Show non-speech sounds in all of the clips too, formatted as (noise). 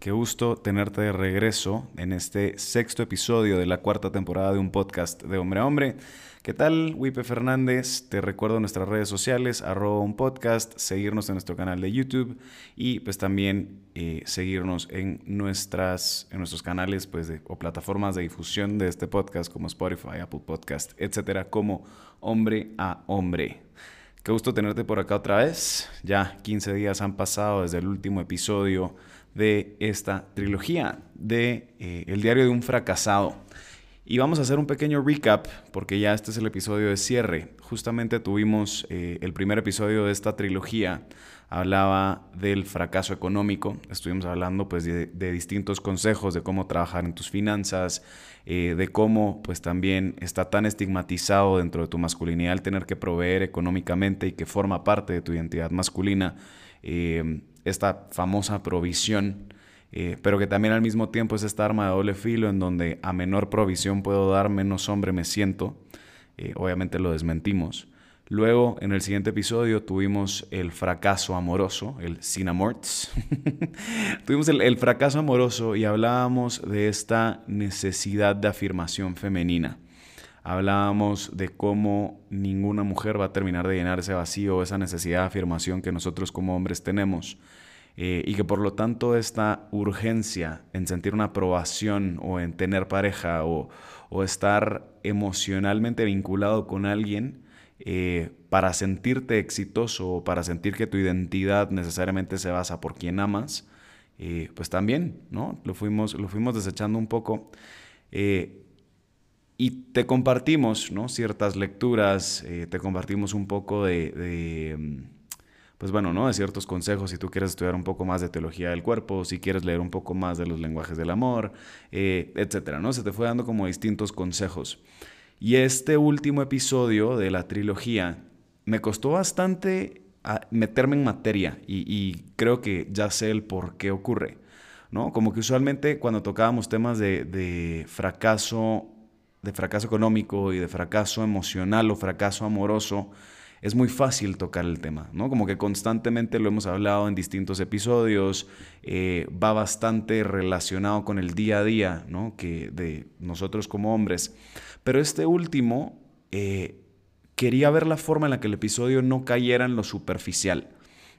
Qué gusto tenerte de regreso en este sexto episodio de la cuarta temporada de un podcast de hombre a hombre. ¿Qué tal? Wipe Fernández, te recuerdo nuestras redes sociales, arroba un podcast, seguirnos en nuestro canal de YouTube y pues también eh, seguirnos en, nuestras, en nuestros canales pues, o plataformas de difusión de este podcast como Spotify, Apple Podcast, etcétera, como hombre a hombre. Qué gusto tenerte por acá otra vez. Ya 15 días han pasado desde el último episodio de esta trilogía de eh, El diario de un fracasado. Y vamos a hacer un pequeño recap porque ya este es el episodio de cierre. Justamente tuvimos eh, el primer episodio de esta trilogía. Hablaba del fracaso económico. Estuvimos hablando pues de, distintos consejos de cómo trabajar en tus finanzas, eh, de cómo pues también está tan estigmatizado dentro de tu masculinidad el tener que proveer económicamente y que forma parte de tu identidad masculina. Eh, esta famosa provisión eh, pero que también al mismo tiempo es esta arma de doble filo en donde a menor provisión puedo dar, menos hombre me siento. Eh, obviamente lo desmentimos. Luego, en el siguiente episodio, tuvimos el fracaso amoroso, el Cinamorts. (laughs) tuvimos el, el, fracaso amoroso y hablábamos de esta necesidad de afirmación femenina. Hablábamos de cómo ninguna mujer va a terminar de llenar ese vacío, esa necesidad de afirmación que nosotros como hombres tenemos. Eh, y que por lo tanto esta urgencia en sentir una aprobación o en tener pareja o, estar emocionalmente vinculado con alguien eh, para sentirte exitoso o para sentir que tu identidad necesariamente se basa por quien amas, eh, pues también, ¿no? Lo fuimos, lo fuimos desechando un poco. y te compartimos, ¿no? Ciertas lecturas, te compartimos un poco de mm, pues bueno, ¿no? De ciertos consejos si tú quieres estudiar un poco más de teología del cuerpo, si quieres leer un poco más de los lenguajes del amor, eh, etcétera, ¿no? Se te fue dando como distintos consejos. Y este último episodio de la trilogía me costó bastante ah, meterme en materia y, creo que ya sé el por qué ocurre, ¿no? Como que usualmente cuando tocábamos temas de, fracaso, de fracaso económico y de fracaso emocional o fracaso amoroso, es muy fácil tocar el tema, ¿no? Como que constantemente lo hemos hablado en distintos episodios, eh, va bastante relacionado con el día a día, ¿no? Que de nosotros como hombres. Pero este último, eh, quería ver la forma en la que el episodio no cayera en lo superficial,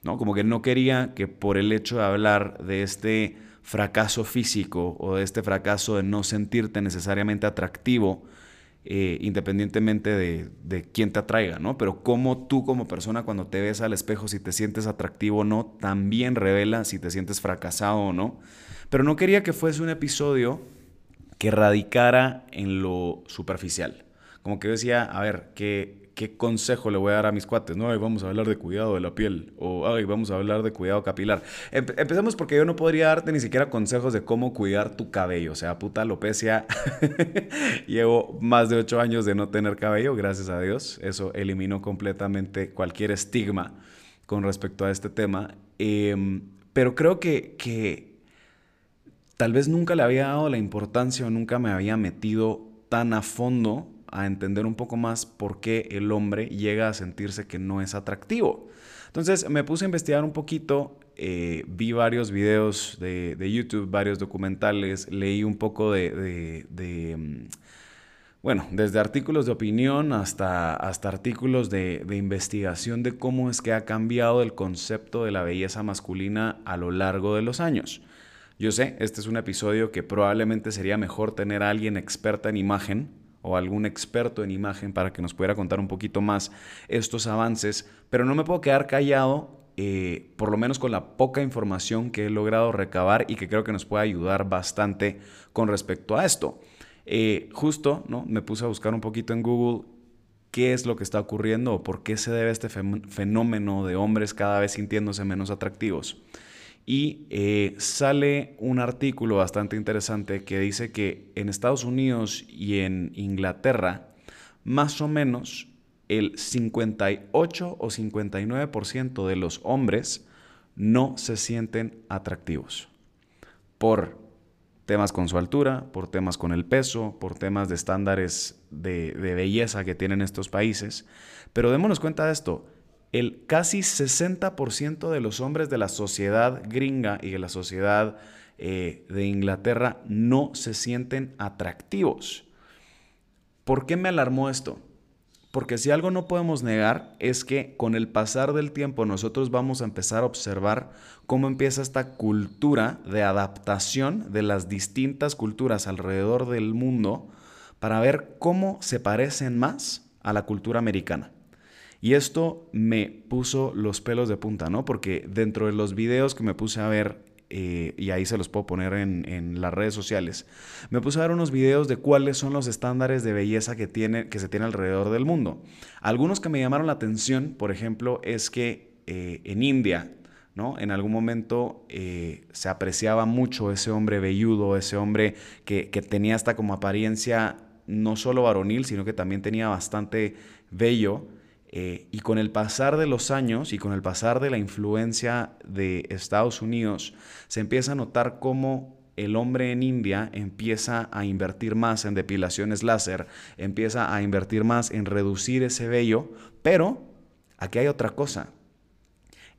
¿no? Como que no quería que por el hecho de hablar de este fracaso físico o de este fracaso de no sentirte necesariamente atractivo, eh, independientemente de, de, quién te atraiga, ¿no? Pero cómo tú como persona cuando te ves al espejo, si te sientes atractivo o no, también revela si te sientes fracasado o no. Pero no quería que fuese un episodio que radicara en lo superficial. Como que decía, a ver, que ¿qué consejo le voy a dar a mis cuates? No, vamos a hablar de cuidado de la piel o ay, vamos a hablar de cuidado capilar. empecemos porque yo no podría darte ni siquiera consejos de cómo cuidar tu cabello. O sea, puta alopecia. (laughs) Llevo más de ocho años de no tener cabello, gracias a Dios. Eso eliminó completamente cualquier estigma con respecto a este tema. Em, pero creo que, que tal vez nunca le había dado la importancia o nunca me había metido tan a fondo a entender un poco más por qué el hombre llega a sentirse que no es atractivo. Entonces me puse a investigar un poquito, eh, vi varios videos de, YouTube, varios documentales, leí un poco de, mm, bueno, desde artículos de opinión hasta, hasta artículos de, de, investigación de cómo es que ha cambiado el concepto de la belleza masculina a lo largo de los años. Yo sé, este es un episodio que probablemente sería mejor tener a alguien experta en imagen o algún experto en imagen para que nos pudiera contar un poquito más estos avances, pero no me puedo quedar callado, eh, por lo menos con la poca información que he logrado recabar y que creo que nos puede ayudar bastante con respecto a esto. Eh, justo, ¿no? Me puse a buscar un poquito en Google qué es lo que está ocurriendo o por qué se debe este fenómeno de hombres cada vez sintiéndose menos atractivos. Y eh, sale un artículo bastante interesante que dice que en Estados Unidos y en Inglaterra, más o menos el 58 o 59% de los hombres no se sienten atractivos por temas con su altura, por temas con el peso, por temas de estándares de, de belleza que tienen estos países. Pero démonos cuenta de esto, el casi 60% de los hombres de la sociedad gringa y de la sociedad eh, de Inglaterra no se sienten atractivos. ¿Por qué me alarmó esto? Porque si algo no podemos negar es que con el pasar del tiempo nosotros vamos a empezar a observar cómo empieza esta cultura de adaptación de las distintas culturas alrededor del mundo para ver cómo se parecen más a la cultura americana. Y esto me puso los pelos de punta, ¿no? Porque dentro de los videos que me puse a ver, eh, y ahí se los puedo poner en, las redes sociales, me puse a ver unos videos de cuáles son los estándares de belleza que, tiene, que se tiene alrededor del mundo. Algunos que me llamaron la atención, por ejemplo, es que eh, en India, ¿no? En algún momento eh, se apreciaba mucho ese hombre velludo, ese hombre que, que tenía hasta como apariencia no solo varonil, sino que también tenía bastante vello. Eh, y con el pasar de los años y con el pasar de la influencia de Estados Unidos, se empieza a notar cómo el hombre en India empieza a invertir más en depilaciones láser, empieza a invertir más en reducir ese vello, pero aquí hay otra cosa.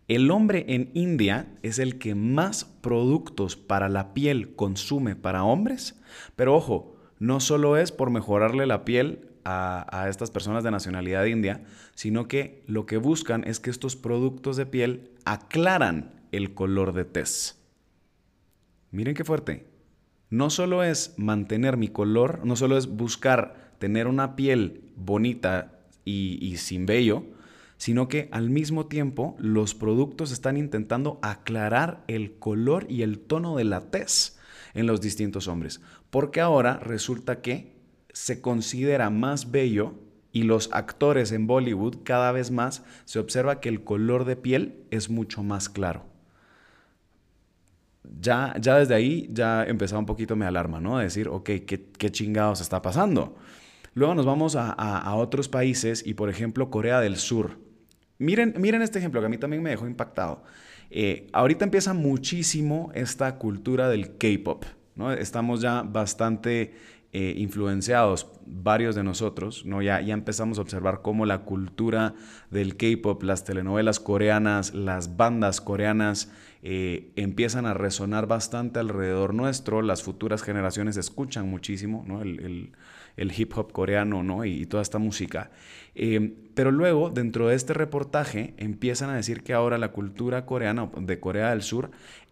El hombre en India es el que más productos para la piel consume para hombres, pero ojo, no solo es por mejorarle la piel a, estas personas de nacionalidad india, sino que lo que buscan es que estos productos de piel aclaran el color de tez. Miren qué fuerte. No solo es mantener mi color, no solo es buscar tener una piel bonita y, y sin vello, sino que al mismo tiempo los productos están intentando aclarar el color y el tono de la tez en los distintos hombres. Porque ahora resulta que se considera más bello y los actores en Bollywood cada vez más se observa que el color de piel es mucho más claro. Ya, ya desde ahí ya empezaba un poquito mi alarma, ¿no? De decir, ok, ¿qué, qué chingados está pasando? Luego nos vamos a, otros países y por ejemplo Corea del Sur. Miren, miren este ejemplo que a mí también me dejó impactado. Eh, ahorita empieza muchísimo esta cultura del K-Pop. ¿no? Estamos ya bastante eh, influenciados varios de nosotros, ¿no? Ya, ya empezamos a observar cómo la cultura del K-pop, las telenovelas coreanas, las bandas coreanas eh, empiezan a resonar bastante alrededor nuestro, las futuras generaciones escuchan muchísimo ¿no? el, hip hop coreano ¿no? y, toda esta música. Eh, pero luego, dentro de este reportaje, empiezan a decir que ahora la cultura coreana de Corea del Sur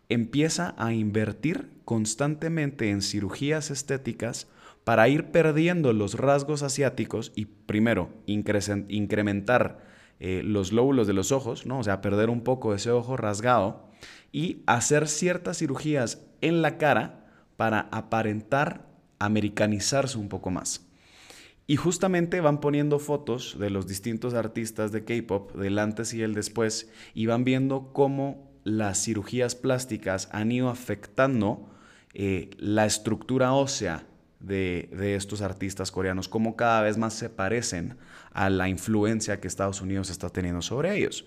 empieza a invertir constantemente en cirugías estéticas para ir perdiendo los rasgos asiáticos y primero incrementar eh, los lóbulos de los ojos, ¿no? o sea, perder un poco ese ojo rasgado y hacer ciertas cirugías en la cara para aparentar americanizarse un poco más. Y justamente van poniendo fotos de los distintos artistas de K-Pop, del antes y el después, y van viendo cómo las cirugías plásticas han ido afectando eh, la estructura ósea de, estos artistas coreanos, cómo cada vez más se parecen a la influencia que Estados Unidos está teniendo sobre ellos.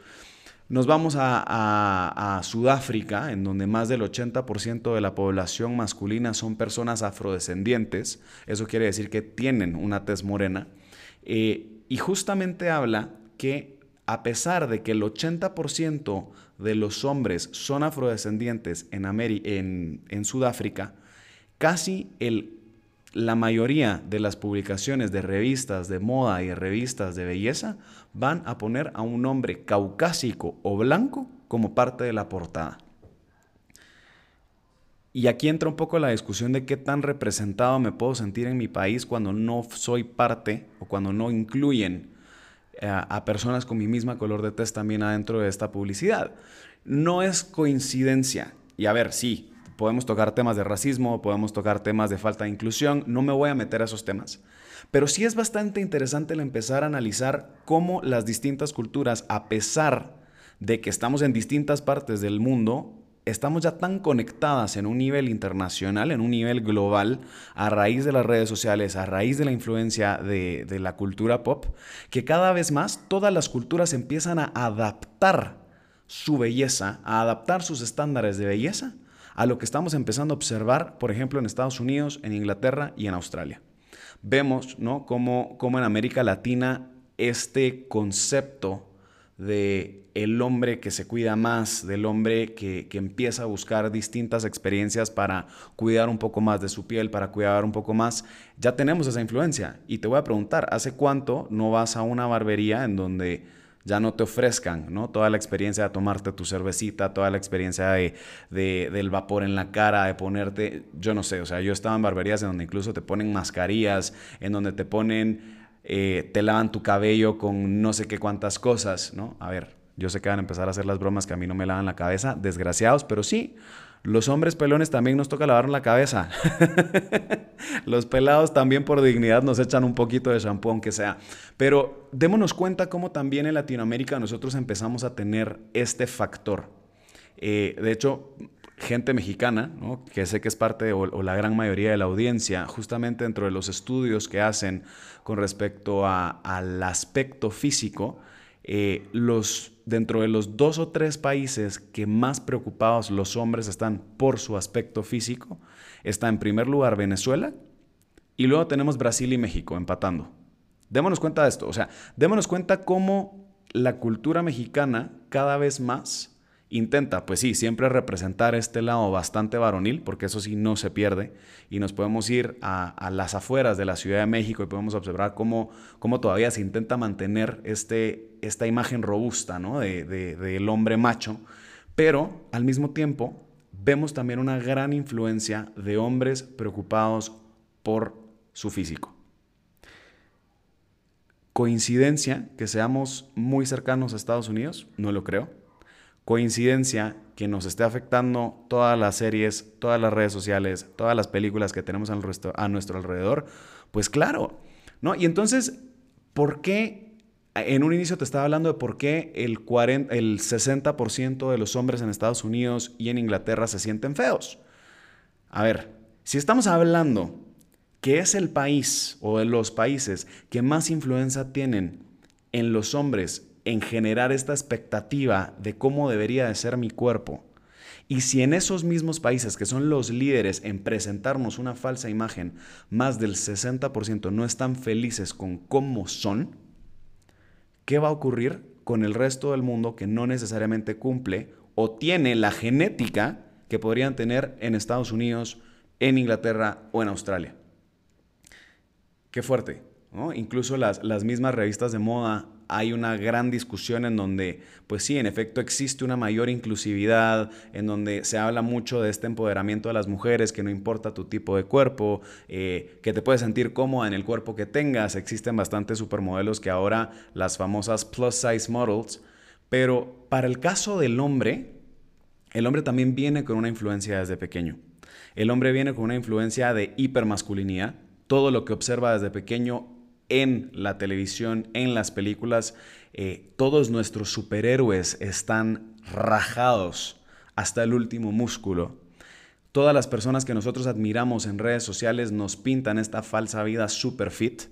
Nos vamos a, Sudáfrica, en donde más del 80% de la población masculina son personas afrodescendientes. Eso quiere decir que tienen una tez morena. Eh, y justamente habla que a pesar de que el 80% de los hombres son afrodescendientes en, en, en Sudáfrica, casi el la mayoría de las publicaciones de revistas de moda y revistas de belleza van a poner a un hombre caucásico o blanco como parte de la portada. Y aquí entra un poco la discusión de qué tan representado me puedo sentir en mi país cuando no soy parte o cuando no incluyen eh, a personas con mi misma color de test también adentro de esta publicidad. No es coincidencia. Y a ver, sí, Podemos tocar temas de racismo, podemos tocar temas de falta de inclusión, no me voy a meter a esos temas. Pero sí es bastante interesante el empezar a analizar cómo las distintas culturas, a pesar de que estamos en distintas partes del mundo, estamos ya tan conectadas en un nivel internacional, en un nivel global, a raíz de las redes sociales, a raíz de la influencia de, de la cultura pop, que cada vez más todas las culturas empiezan a adaptar su belleza, a adaptar sus estándares de belleza a lo que estamos empezando a observar, por ejemplo, en Estados Unidos, en Inglaterra y en Australia. Vemos, ¿no? Cómo, en América Latina este concepto de el hombre que se cuida más, del hombre que, que, empieza a buscar distintas experiencias para cuidar un poco más de su piel, para cuidar un poco más, ya tenemos esa influencia. Y te voy a preguntar, ¿hace cuánto no vas a una barbería en donde ya no te ofrezcan, ¿no? Toda la experiencia de tomarte tu cervecita, toda la experiencia de, del vapor en la cara, de ponerte, yo no sé, o sea, yo estaba en barberías en donde incluso te ponen mascarillas, en donde te ponen, eh, te lavan tu cabello con no sé qué cuántas cosas, ¿no? A ver, yo sé que van a empezar a hacer las bromas que a mí no me lavan la cabeza, desgraciados, pero sí, los hombres pelones también nos toca lavar la cabeza. (laughs) Los pelados también por dignidad nos echan un poquito de shampoo, aunque sea. Pero démonos cuenta cómo también en Latinoamérica nosotros empezamos a tener este factor. Eh, de hecho, gente mexicana, que sé que es parte o, la gran mayoría de la audiencia, justamente dentro de los estudios que hacen con respecto al aspecto físico, eh, los, dentro de los dos o tres países que más preocupados los hombres están por su aspecto físico, está en primer lugar Venezuela y luego tenemos Brasil y México empatando. Démonos cuenta de esto, o sea, démonos cuenta cómo la cultura mexicana cada vez más intenta, pues sí, siempre representar este lado bastante varonil, porque eso sí no se pierde, y nos podemos ir a, las afueras de la Ciudad de México y podemos observar cómo, cómo todavía se intenta mantener este, esta imagen robusta ¿no? de, del hombre macho, pero al mismo tiempo vemos también una gran influencia de hombres preocupados por su físico. ¿Coincidencia que seamos muy cercanos a Estados Unidos? No lo creo coincidencia que nos esté afectando todas las series, todas las redes sociales, todas las películas que tenemos a nuestro alrededor? Pues claro, ¿no? Y entonces, ¿por qué? En un inicio te estaba hablando de por qué el, 40, el 60% de los hombres en Estados Unidos y en Inglaterra se sienten feos. A ver, si estamos hablando que es el país o de los países que más influencia tienen en los hombres en generar esta expectativa de cómo debería de ser mi cuerpo. Y si en esos mismos países que son los líderes en presentarnos una falsa imagen, más del 60% no están felices con cómo son, ¿qué va a ocurrir con el resto del mundo que no necesariamente cumple o tiene la genética que podrían tener en Estados Unidos, en Inglaterra o en Australia? Qué fuerte. Incluso las, las mismas revistas de moda hay una gran discusión en donde, pues sí, en efecto existe una mayor inclusividad, en donde se habla mucho de este empoderamiento de las mujeres, que no importa tu tipo de cuerpo, eh, que te puedes sentir cómoda en el cuerpo que tengas. Existen bastantes supermodelos que ahora las famosas plus size models, pero para el caso del hombre, el hombre también viene con una influencia desde pequeño. El hombre viene con una influencia de hipermasculinidad. Todo lo que observa desde pequeño en la televisión, en las películas, eh, todos nuestros superhéroes están rajados hasta el último músculo. Todas las personas que nosotros admiramos en redes sociales nos pintan esta falsa vida super fit.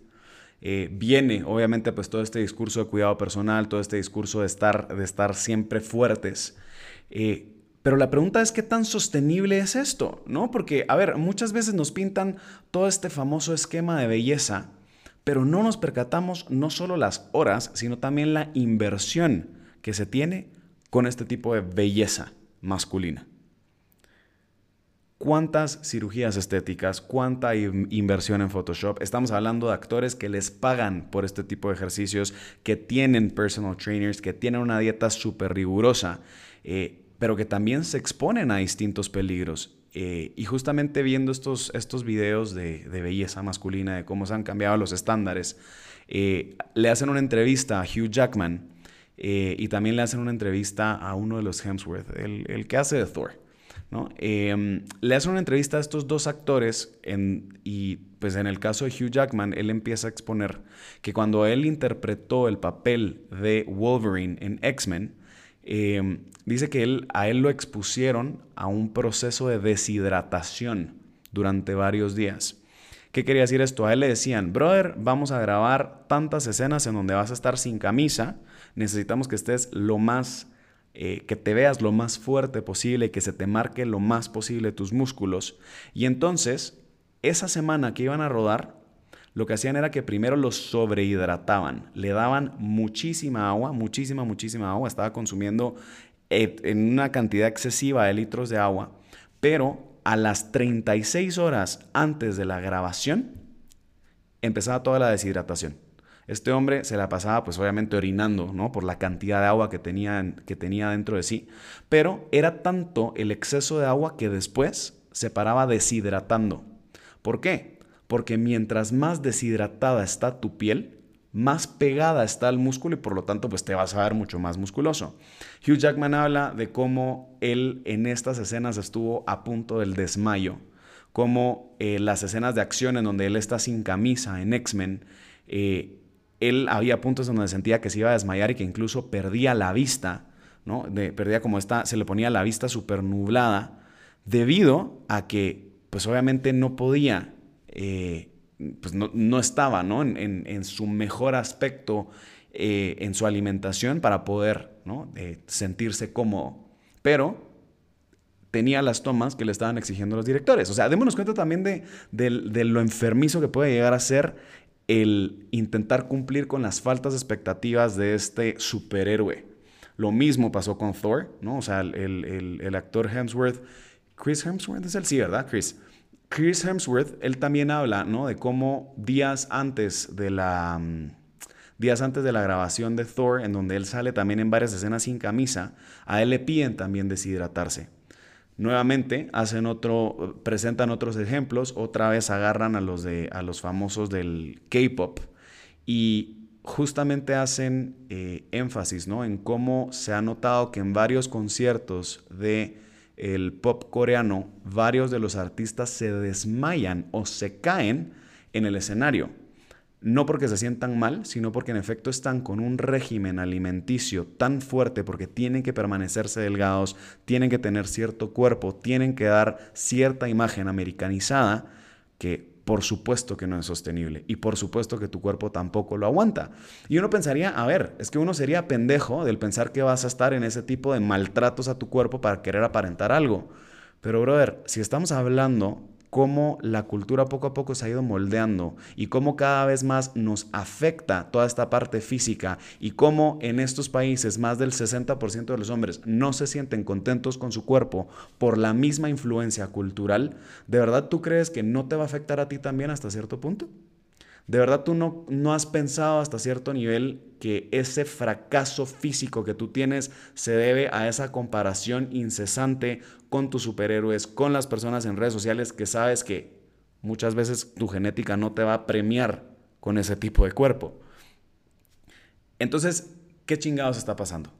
Eh, viene, obviamente, pues todo este discurso de cuidado personal, todo este discurso de estar, de estar siempre fuertes. Eh, pero la pregunta es qué tan sostenible es esto, ¿no? Porque, a ver, muchas veces nos pintan todo este famoso esquema de belleza pero no nos percatamos no solo las horas, sino también la inversión que se tiene con este tipo de belleza masculina. ¿Cuántas cirugías estéticas? ¿Cuánta inversión en Photoshop? Estamos hablando de actores que les pagan por este tipo de ejercicios, que tienen personal trainers, que tienen una dieta súper rigurosa, eh, pero que también se exponen a distintos peligros. Eh, y justamente viendo estos, estos videos de, belleza masculina, de cómo se han cambiado los estándares, eh, le hacen una entrevista a Hugh Jackman eh, y también le hacen una entrevista a uno de los Hemsworth, el, que hace de Thor. ¿no? Em, le hacen una entrevista a estos dos actores y pues en el caso de Hugh Jackman, él empieza a exponer que cuando él interpretó el papel de Wolverine en X-Men, eh, dice que él, a él lo expusieron a un proceso de deshidratación durante varios días. ¿Qué quería decir esto? A él le decían, brother, vamos a grabar tantas escenas en donde vas a estar sin camisa, necesitamos que estés lo más, eh, que te veas lo más fuerte posible, que se te marque lo más posible tus músculos. Y entonces, esa semana que iban a rodar, lo que hacían era que primero los sobrehidrataban, le daban muchísima agua, muchísima, muchísima agua, estaba consumiendo eh, en una cantidad excesiva de litros de agua, pero a las 36 horas antes de la grabación, empezaba toda la deshidratación. Este hombre se la pasaba, pues obviamente orinando, ¿no? Por la cantidad de agua que tenía, que tenía dentro de sí. Pero era tanto el exceso de agua que después se paraba deshidratando. ¿Por qué? Porque mientras más deshidratada está tu piel, más pegada está el músculo y por lo tanto pues te vas a ver mucho más musculoso. Hugh Jackman habla de cómo él en estas escenas estuvo a punto del desmayo, como eh, las escenas de acción en donde él está sin camisa en X-Men, eh, él había puntos donde sentía que se iba a desmayar y que incluso perdía la vista, ¿no? perdía como esta, se le ponía la vista súper nublada, debido a que pues obviamente no podía eh, pues no, estaba ¿no? En, su mejor aspecto eh, en su alimentación para poder eh, sentirse cómodo. Pero tenía las tomas que le estaban exigiendo los directores. O sea, démonos cuenta también de, de, lo enfermizo que puede llegar a ser el intentar cumplir con las faltas expectativas de este superhéroe. Lo mismo pasó con Thor, ¿no? O sea, el, el, el actor Hemsworth, Chris Hemsworth es el sí, ¿verdad? Chris. Chris Hemsworth, él también habla, ¿no? De cómo días antes de la... Mm, días antes de la grabación de Thor, en donde él sale también en varias escenas sin camisa, a él le piden también deshidratarse. Nuevamente hacen otro, presentan otros ejemplos, otra vez agarran a los, de, a los famosos del K-pop y justamente hacen eh, énfasis ¿no? en cómo se ha notado que en varios conciertos de el pop coreano, varios de los artistas se desmayan o se caen en el escenario. No porque se sientan mal, sino porque en efecto están con un régimen alimenticio tan fuerte porque tienen que permanecerse delgados, tienen que tener cierto cuerpo, tienen que dar cierta imagen americanizada que por supuesto que no es sostenible y por supuesto que tu cuerpo tampoco lo aguanta. Y uno pensaría, a ver, es que uno sería pendejo del pensar que vas a estar en ese tipo de maltratos a tu cuerpo para querer aparentar algo. Pero brother, si estamos hablando cómo la cultura poco a poco se ha ido moldeando y cómo cada vez más nos afecta toda esta parte física y cómo en estos países más del 60% de los hombres no se sienten contentos con su cuerpo por la misma influencia cultural, ¿de verdad tú crees que no te va a afectar a ti también hasta cierto punto? ¿De verdad tú no, no has pensado hasta cierto nivel que ese fracaso físico que tú tienes se debe a esa comparación incesante con tus superhéroes, con las personas en redes sociales que sabes que muchas veces tu genética no te va a premiar con ese tipo de cuerpo? Entonces, ¿qué chingados está pasando?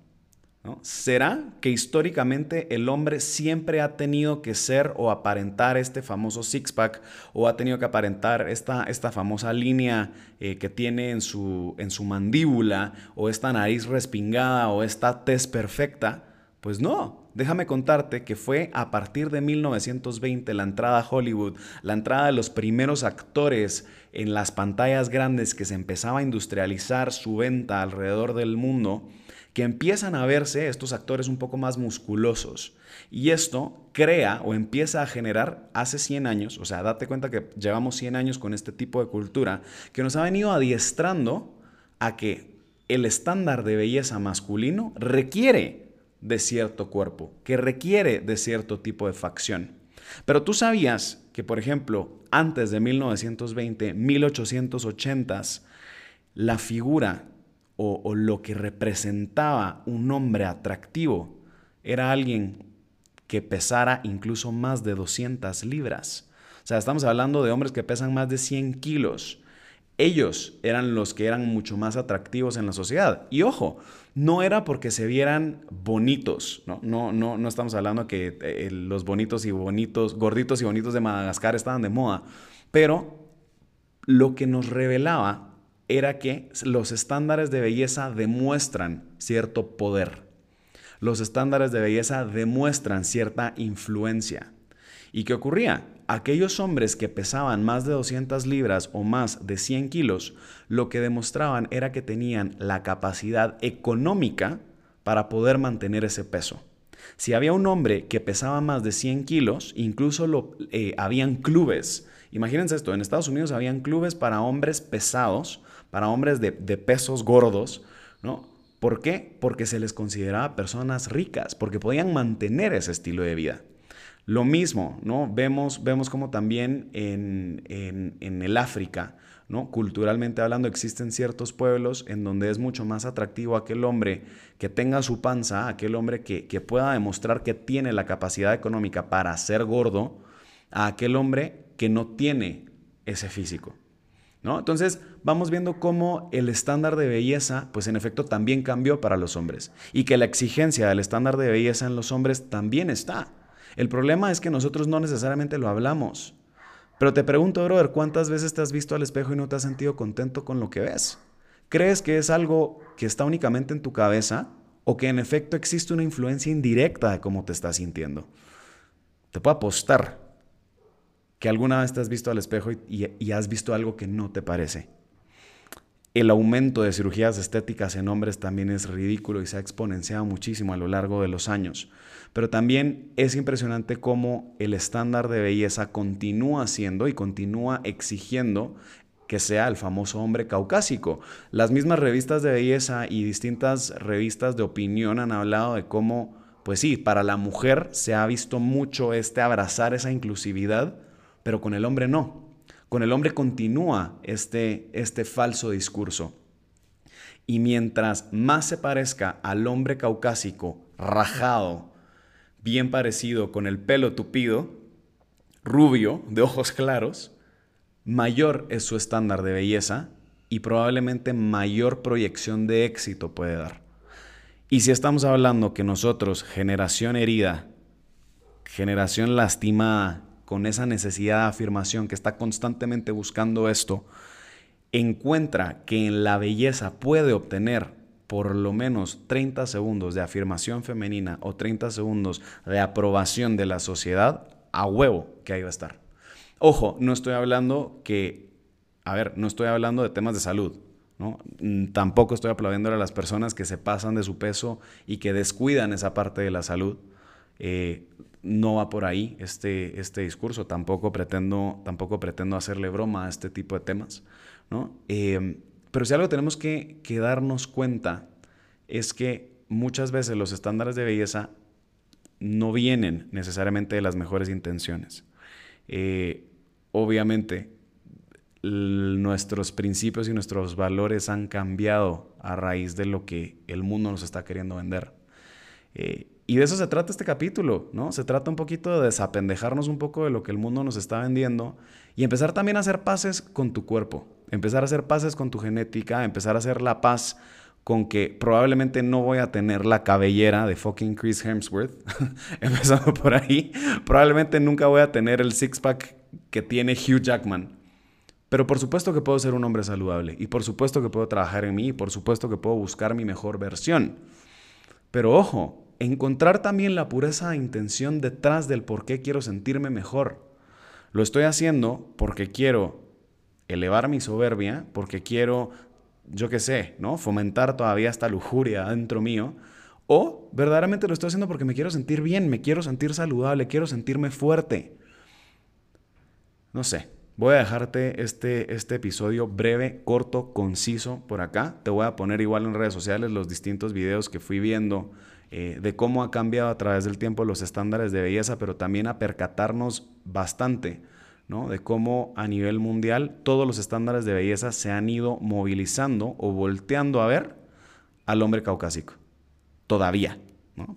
¿Será que históricamente el hombre siempre ha tenido que ser o aparentar este famoso six-pack o ha tenido que aparentar esta, esta famosa línea eh, que tiene en su, en su mandíbula o esta nariz respingada o esta tez perfecta? Pues no, déjame contarte que fue a partir de 1920 la entrada a Hollywood, la entrada de los primeros actores en las pantallas grandes que se empezaba a industrializar su venta alrededor del mundo, que empiezan a verse estos actores un poco más musculosos. Y esto crea o empieza a generar hace 100 años, o sea, date cuenta que llevamos 100 años con este tipo de cultura, que nos ha venido adiestrando a que el estándar de belleza masculino requiere de cierto cuerpo, que requiere de cierto tipo de facción. Pero tú sabías que, por ejemplo, antes de 1920, 1880s, la figura o, lo que representaba un hombre atractivo era alguien que pesara incluso más de 200 libras. O sea, estamos hablando de hombres que pesan más de 100 kilos. Ellos eran los que eran mucho más atractivos en la sociedad. Y ojo, no era porque se vieran bonitos, no, no, no, no estamos hablando que eh, los bonitos y bonitos, gorditos y bonitos de Madagascar estaban de moda, pero lo que nos revelaba era que los estándares de belleza demuestran cierto poder. los estándares de belleza demuestran cierta influencia. ¿Y qué ocurría? Aquellos hombres que pesaban más de 200 libras o más de 100 kilos, lo que demostraban era que tenían la capacidad económica para poder mantener ese peso. Si había un hombre que pesaba más de 100 kilos, incluso lo, eh, habían clubes. Imagínense esto, en Estados Unidos habían clubes para hombres pesados, para hombres de, pesos gordos, ¿no? ¿Por qué? Porque se les consideraba personas ricas, porque podían mantener ese estilo de vida. Lo mismo, ¿no? Vemos, vemos como también en, en el África, Culturalmente hablando, existen ciertos pueblos en donde es mucho más atractivo aquel hombre que tenga su panza, aquel hombre que, pueda demostrar que tiene la capacidad económica para ser gordo, a aquel hombre que no tiene ese físico. Entonces vamos viendo cómo el estándar de belleza, pues en efecto también cambió para los hombres y que la exigencia del estándar de belleza en los hombres también está. El problema es que nosotros no necesariamente lo hablamos. Pero te pregunto, brother, ¿cuántas veces te has visto al espejo y no te has sentido contento con lo que ves? ¿Crees que es algo que está únicamente en tu cabeza o que en efecto existe una influencia indirecta de cómo te estás sintiendo? Te puedo apostar que alguna vez te has visto al espejo y, has visto algo que no te parece. El aumento de cirugías estéticas en hombres también es ridículo y se ha exponenciado muchísimo a lo largo de los años. Pero también es impresionante cómo el estándar de belleza continúa siendo y continúa exigiendo que sea el famoso hombre caucásico. Las mismas revistas de belleza y distintas revistas de opinión han hablado de cómo, pues sí, para la mujer se ha visto mucho este abrazar esa inclusividad, pero con el hombre no. Con el hombre continúa este, este falso discurso. Y mientras más se parezca al hombre caucásico, rajado, bien parecido con el pelo tupido, rubio, de ojos claros, mayor es su estándar de belleza y probablemente mayor proyección de éxito puede dar. Y si estamos hablando que nosotros, generación herida, generación lastimada, con esa necesidad de afirmación que está constantemente buscando esto, encuentra que en la belleza puede obtener por lo menos 30 segundos de afirmación femenina o 30 segundos de aprobación de la sociedad, a huevo que ahí va a estar. Ojo, no estoy hablando que, a ver, no estoy hablando de temas de salud, ¿no? Mm, tampoco estoy aplaudiendo a las personas que se pasan de su peso y que descuidan esa parte de la salud. Eh, no va por ahí este, este discurso, tampoco pretendo, tampoco pretendo hacerle broma a este tipo de temas, ¿no? Eh, pero si algo tenemos que, darnos cuenta es que muchas veces los estándares de belleza no vienen necesariamente de las mejores intenciones. Eh, obviamente, nuestros principios y nuestros valores han cambiado a raíz de lo que el mundo nos está queriendo vender. Eh, y de eso se trata este capítulo, ¿no? Se trata un poquito de desapendejarnos un poco de lo que el mundo nos está vendiendo y empezar también a hacer paces con tu cuerpo empezar a hacer paces con tu genética, empezar a hacer la paz con que probablemente no voy a tener la cabellera de fucking Chris Hemsworth, (laughs) empezando por ahí, probablemente nunca voy a tener el six-pack que tiene Hugh Jackman. Pero por supuesto que puedo ser un hombre saludable y por supuesto que puedo trabajar en mí y por supuesto que puedo buscar mi mejor versión. Pero ojo, encontrar también la pureza de intención detrás del por qué quiero sentirme mejor. Lo estoy haciendo porque quiero elevar mi soberbia porque quiero, yo qué sé, ¿no? Fomentar todavía esta lujuria dentro mío. O verdaderamente lo estoy haciendo porque me quiero sentir bien, me quiero sentir saludable, quiero sentirme fuerte. No sé, voy a dejarte este, este episodio breve, corto, conciso por acá. Te voy a poner igual en redes sociales los distintos videos que fui viendo eh, de cómo ha cambiado a través del tiempo los estándares de belleza, pero también a percatarnos bastante de cómo a nivel mundial todos los estándares de belleza se han ido movilizando o volteando a ver al hombre caucásico. Todavía.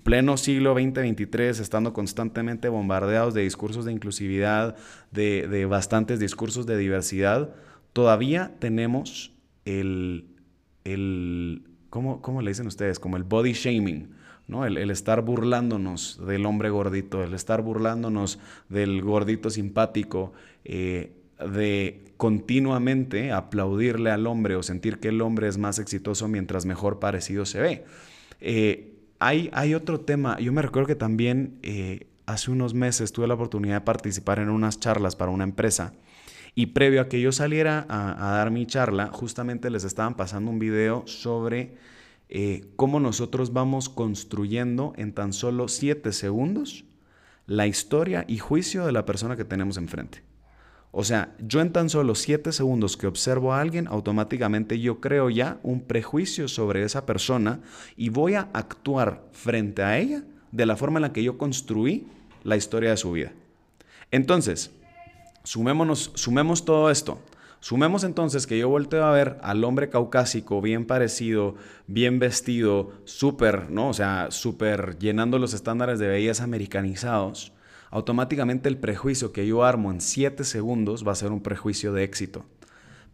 Pleno siglo XX-XXIII, estando constantemente bombardeados de discursos de inclusividad, de, bastantes discursos de diversidad, todavía tenemos el, el ¿cómo, ¿cómo, le dicen ustedes? Como el body shaming, el, estar burlándonos del hombre gordito, el estar burlándonos del gordito simpático, eh, de continuamente aplaudirle al hombre o sentir que el hombre es más exitoso mientras mejor parecido se ve. Eh, hay, hay otro tema. Yo me recuerdo que también eh, hace unos meses tuve la oportunidad de participar en unas charlas para una empresa. Y previo a que yo saliera a, dar mi charla, justamente les estaban pasando un video sobre eh, cómo nosotros vamos construyendo en tan solo 7 segundos la historia y juicio de la persona que tenemos enfrente. O sea, yo en tan solo 7 segundos que observo a alguien, automáticamente yo creo ya un prejuicio sobre esa persona y voy a actuar frente a ella de la forma en la que yo construí la historia de su vida. Entonces, sumémonos, sumemos todo esto. Sumemos entonces que yo volteo a ver al hombre caucásico bien parecido, bien vestido, súper, ¿no? O sea, súper llenando los estándares de belleza americanizados automáticamente el prejuicio que yo armo en 7 segundos va a ser un prejuicio de éxito.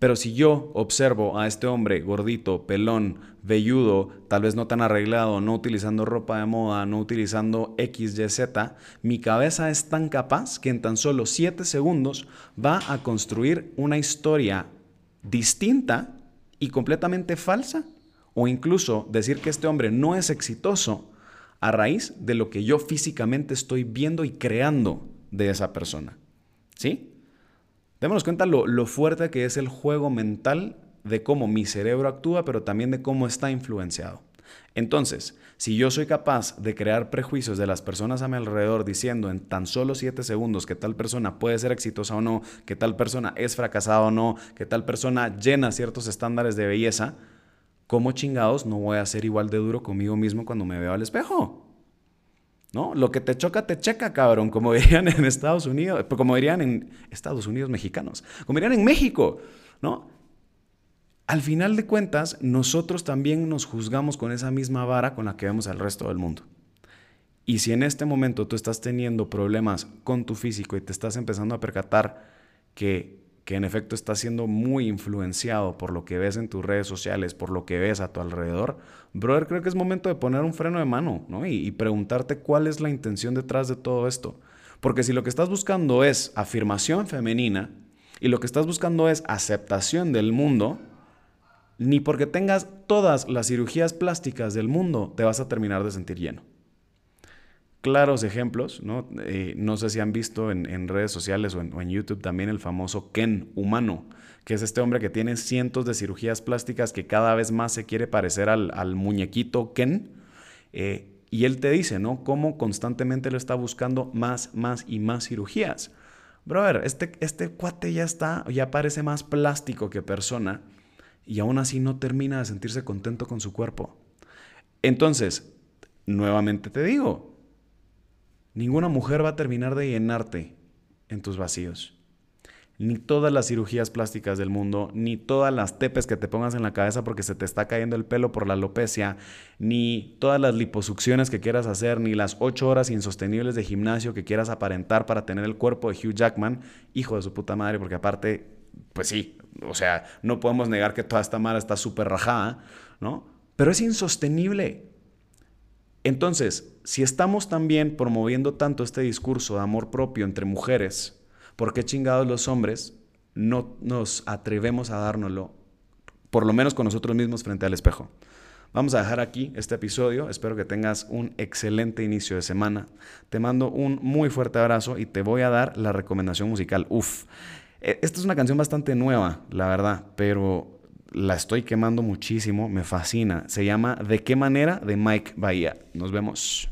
Pero si yo observo a este hombre gordito, pelón, velludo, tal vez no tan arreglado, no utilizando ropa de moda, no utilizando XYZ, mi cabeza es tan capaz que en tan solo 7 segundos va a construir una historia distinta y completamente falsa. O incluso decir que este hombre no es exitoso a raíz de lo que yo físicamente estoy viendo y creando de esa persona. ¿Sí? Démonos cuenta lo, fuerte que es el juego mental de cómo mi cerebro actúa, pero también de cómo está influenciado. Entonces, si yo soy capaz de crear prejuicios de las personas a mi alrededor diciendo en tan solo 7 segundos que tal persona puede ser exitosa o no, que tal persona es fracasada o no, que tal persona llena ciertos estándares de belleza, ¿cómo chingados no voy a ser igual de duro conmigo mismo cuando me veo al espejo? ¿No? Lo que te choca, te checa, cabrón, como (laughs) dirían en Estados Unidos, como dirían en Estados Unidos mexicanos, como dirían en México, ¿no? Al final de cuentas, nosotros también nos juzgamos con esa misma vara con la que vemos al resto del mundo. Y si en este momento tú estás teniendo problemas con tu físico y te estás empezando a percatar que que en efecto está siendo muy influenciado por lo que ves en tus redes sociales, por lo que ves a tu alrededor, brother, creo que es momento de poner un freno de mano ¿no? y, y preguntarte cuál es la intención detrás de todo esto. Porque si lo que estás buscando es afirmación femenina y lo que estás buscando es aceptación del mundo, ni porque tengas todas las cirugías plásticas del mundo te vas a terminar de sentir lleno claros ejemplos, ¿no? Eh, no sé si han visto en, redes sociales o en, YouTube también el famoso Ken humano, que es este hombre que tiene cientos de cirugías plásticas que cada vez más se quiere parecer al, muñequito Ken. Eh, y él te dice, ¿no? Cómo constantemente lo está buscando más, más y más cirugías. Brother, este, este cuate ya está, ya parece más plástico que persona y aún así no termina de sentirse contento con su cuerpo. Entonces, nuevamente te digo, Ninguna mujer va a terminar de llenarte en tus vacíos. Ni todas las cirugías plásticas del mundo, ni todas las tepes que te pongas en la cabeza porque se te está cayendo el pelo por la alopecia, ni todas las liposucciones que quieras hacer, ni las ocho horas insostenibles de gimnasio que quieras aparentar para tener el cuerpo de Hugh Jackman, hijo de su puta madre, porque aparte, pues sí, o sea, no podemos negar que toda esta madre está súper rajada, ¿no? Pero es insostenible. Entonces, si estamos también promoviendo tanto este discurso de amor propio entre mujeres, ¿por qué chingados los hombres no nos atrevemos a dárnoslo, por lo menos con nosotros mismos frente al espejo? Vamos a dejar aquí este episodio. Espero que tengas un excelente inicio de semana. Te mando un muy fuerte abrazo y te voy a dar la recomendación musical. Uf, e, esta es una canción bastante nueva, la verdad, pero la estoy quemando muchísimo, me fascina. Se llama ¿De qué manera? de Mike Bahía. Nos vemos.